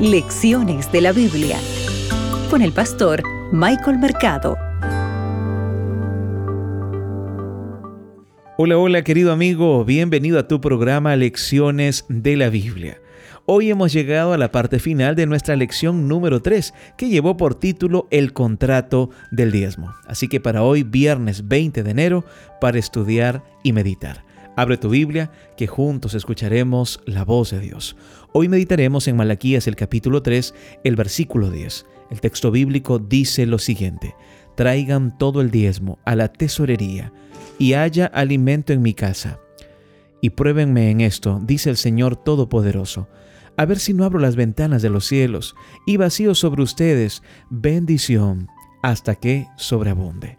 Lecciones de la Biblia con el pastor Michael Mercado. Hola, hola querido amigo, bienvenido a tu programa Lecciones de la Biblia. Hoy hemos llegado a la parte final de nuestra lección número 3, que llevó por título El contrato del diezmo. Así que para hoy, viernes 20 de enero, para estudiar y meditar. Abre tu Biblia, que juntos escucharemos la voz de Dios. Hoy meditaremos en Malaquías el capítulo 3, el versículo 10. El texto bíblico dice lo siguiente, traigan todo el diezmo a la tesorería y haya alimento en mi casa. Y pruébenme en esto, dice el Señor Todopoderoso, a ver si no abro las ventanas de los cielos y vacío sobre ustedes bendición hasta que sobreabunde.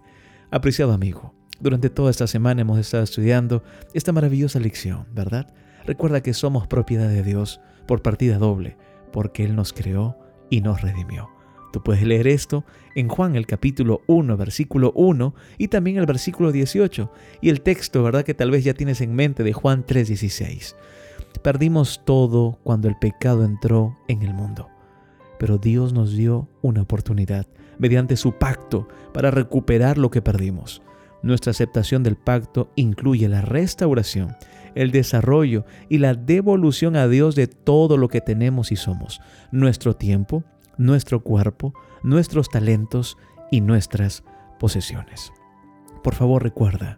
Apreciado amigo, durante toda esta semana hemos estado estudiando esta maravillosa lección, ¿verdad? Recuerda que somos propiedad de Dios por partida doble, porque Él nos creó y nos redimió. Tú puedes leer esto en Juan el capítulo 1, versículo 1 y también el versículo 18 y el texto, ¿verdad? Que tal vez ya tienes en mente de Juan 3:16. Perdimos todo cuando el pecado entró en el mundo, pero Dios nos dio una oportunidad mediante su pacto para recuperar lo que perdimos. Nuestra aceptación del pacto incluye la restauración, el desarrollo y la devolución a Dios de todo lo que tenemos y somos, nuestro tiempo, nuestro cuerpo, nuestros talentos y nuestras posesiones. Por favor recuerda,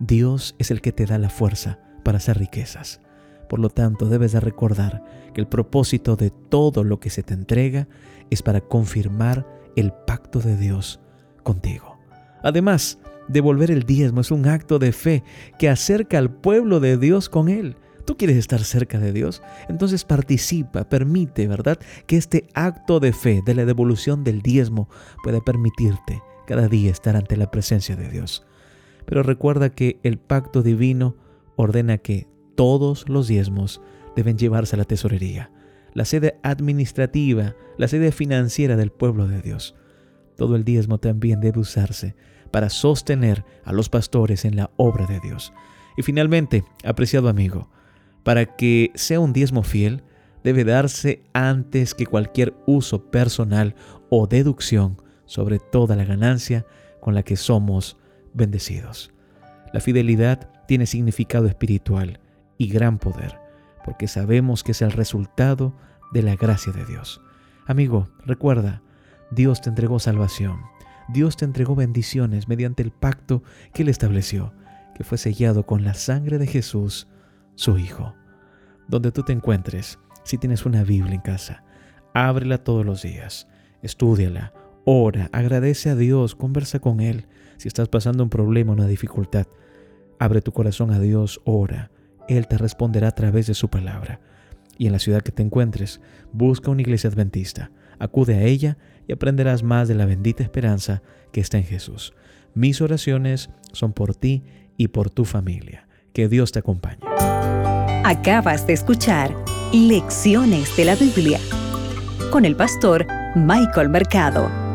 Dios es el que te da la fuerza para hacer riquezas. Por lo tanto, debes de recordar que el propósito de todo lo que se te entrega es para confirmar el pacto de Dios contigo. Además, Devolver el diezmo es un acto de fe que acerca al pueblo de Dios con Él. ¿Tú quieres estar cerca de Dios? Entonces participa, permite, ¿verdad? Que este acto de fe de la devolución del diezmo pueda permitirte cada día estar ante la presencia de Dios. Pero recuerda que el pacto divino ordena que todos los diezmos deben llevarse a la tesorería, la sede administrativa, la sede financiera del pueblo de Dios. Todo el diezmo también debe usarse para sostener a los pastores en la obra de Dios. Y finalmente, apreciado amigo, para que sea un diezmo fiel, debe darse antes que cualquier uso personal o deducción sobre toda la ganancia con la que somos bendecidos. La fidelidad tiene significado espiritual y gran poder, porque sabemos que es el resultado de la gracia de Dios. Amigo, recuerda, Dios te entregó salvación Dios te entregó bendiciones mediante el pacto que Él estableció, que fue sellado con la sangre de Jesús, su Hijo. Donde tú te encuentres, si tienes una Biblia en casa, ábrela todos los días, estúdiala, ora, agradece a Dios, conversa con Él. Si estás pasando un problema, una dificultad, abre tu corazón a Dios, ora. Él te responderá a través de su palabra. Y en la ciudad que te encuentres, busca una iglesia adventista, acude a ella y aprenderás más de la bendita esperanza que está en Jesús. Mis oraciones son por ti y por tu familia. Que Dios te acompañe. Acabas de escuchar Lecciones de la Biblia con el pastor Michael Mercado.